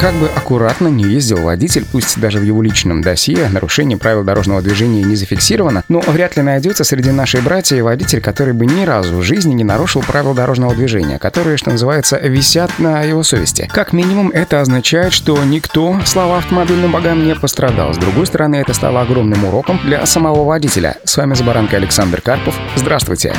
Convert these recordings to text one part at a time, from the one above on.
Как бы аккуратно не ездил водитель, пусть даже в его личном досье нарушение правил дорожного движения не зафиксировано, но вряд ли найдется среди нашей братьев водитель, который бы ни разу в жизни не нарушил правила дорожного движения, которые, что называется, висят на его совести. Как минимум, это означает, что никто, слава автомобильным богам, не пострадал. С другой стороны, это стало огромным уроком для самого водителя. С вами Забаранка Александр Карпов. Здравствуйте.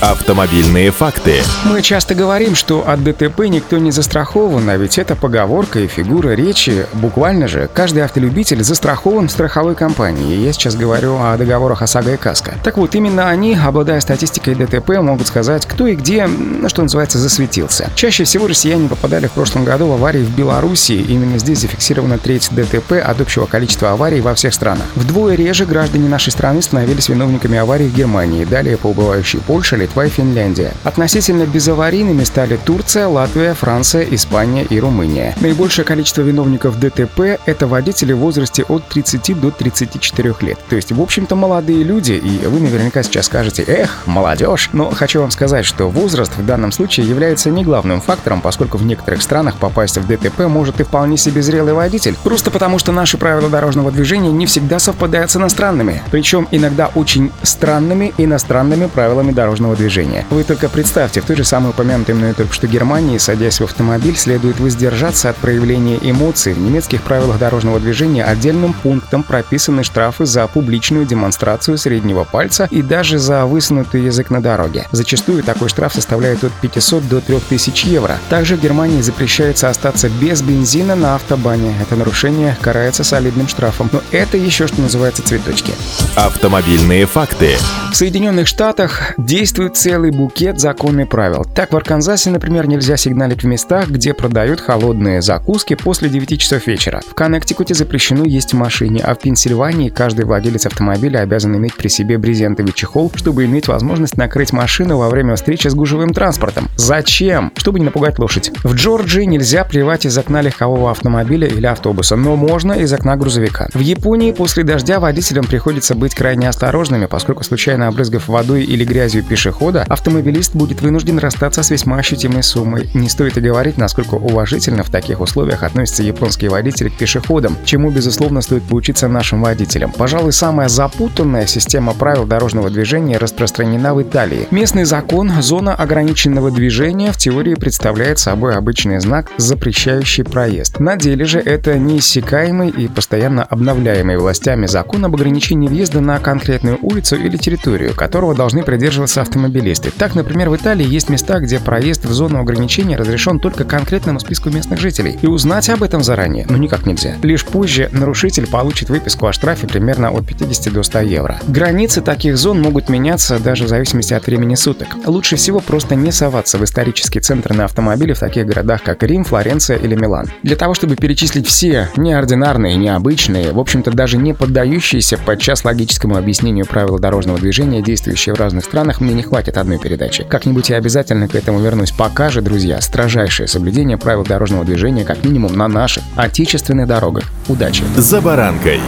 Автомобильные факты. Мы часто говорим, что от ДТП никто не застрахован, а ведь это поговорка и фигура речи. Буквально же, каждый автолюбитель застрахован в страховой компании. Я сейчас говорю о договорах ОСАГО и КАСКО. Так вот, именно они, обладая статистикой ДТП, могут сказать, кто и где, ну, что называется, засветился. Чаще всего россияне попадали в прошлом году в аварии в Беларуси. Именно здесь зафиксирована треть ДТП от общего количества аварий во всех странах. Вдвое реже граждане нашей страны становились виновниками аварий в Германии, далее по убывающей Польше, Литва и Финляндия. Относительно безаварийными стали Турция, Латвия, Франция, Испания и Румыния. Наибольшее Большее количество виновников ДТП – это водители в возрасте от 30 до 34 лет. То есть, в общем-то, молодые люди, и вы наверняка сейчас скажете «Эх, молодежь!» Но хочу вам сказать, что возраст в данном случае является не главным фактором, поскольку в некоторых странах попасть в ДТП может и вполне себе зрелый водитель. Просто потому, что наши правила дорожного движения не всегда совпадают с иностранными. Причем иногда очень странными иностранными правилами дорожного движения. Вы только представьте, в той же самой упомянутой мной только что Германии, садясь в автомобиль, следует воздержаться от проявления эмоций в немецких правилах дорожного движения отдельным пунктом прописаны штрафы за публичную демонстрацию среднего пальца и даже за высунутый язык на дороге. Зачастую такой штраф составляет от 500 до 3000 евро. Также в Германии запрещается остаться без бензина на автобане. Это нарушение карается солидным штрафом. Но это еще что называется цветочки. Автомобильные факты. В Соединенных Штатах действует целый букет законов и правил. Так, в Арканзасе, например, нельзя сигналить в местах, где продают холодные закуски после 9 часов вечера. В Коннектикуте запрещено есть в машине, а в Пенсильвании каждый владелец автомобиля обязан иметь при себе брезентовый чехол, чтобы иметь возможность накрыть машину во время встречи с гужевым транспортом. Зачем? Чтобы не напугать лошадь. В Джорджии нельзя плевать из окна легкового автомобиля или автобуса, но можно из окна грузовика. В Японии после дождя водителям приходится быть крайне осторожными, поскольку случайно обрызгав водой или грязью пешехода, автомобилист будет вынужден расстаться с весьма ощутимой суммой. Не стоит и говорить, насколько уважительно в таких условиях относятся японские водители к пешеходам, чему, безусловно, стоит поучиться нашим водителям. Пожалуй, самая запутанная система правил дорожного движения распространена в Италии. Местный закон «Зона ограниченного движения» в теории представляет собой обычный знак, запрещающий проезд. На деле же это неиссякаемый и постоянно обновляемый властями закон об ограничении въезда на конкретную улицу или территорию, которого должны придерживаться автомобилисты. Так, например, в Италии есть места, где проезд в зону ограничения разрешен только конкретному списку местных жителей. И Узнать об этом заранее, ну никак нельзя. Лишь позже нарушитель получит выписку о штрафе примерно от 50 до 100 евро. Границы таких зон могут меняться даже в зависимости от времени суток. Лучше всего просто не соваться в исторический центр на автомобиле в таких городах, как Рим, Флоренция или Милан. Для того, чтобы перечислить все неординарные, необычные, в общем-то даже не поддающиеся подчас логическому объяснению правила дорожного движения, действующие в разных странах, мне не хватит одной передачи. Как-нибудь я обязательно к этому вернусь. Пока же, друзья, строжайшее соблюдение правил дорожного движения как минимум на наших отечественных дорогах. Удачи! За баранкой.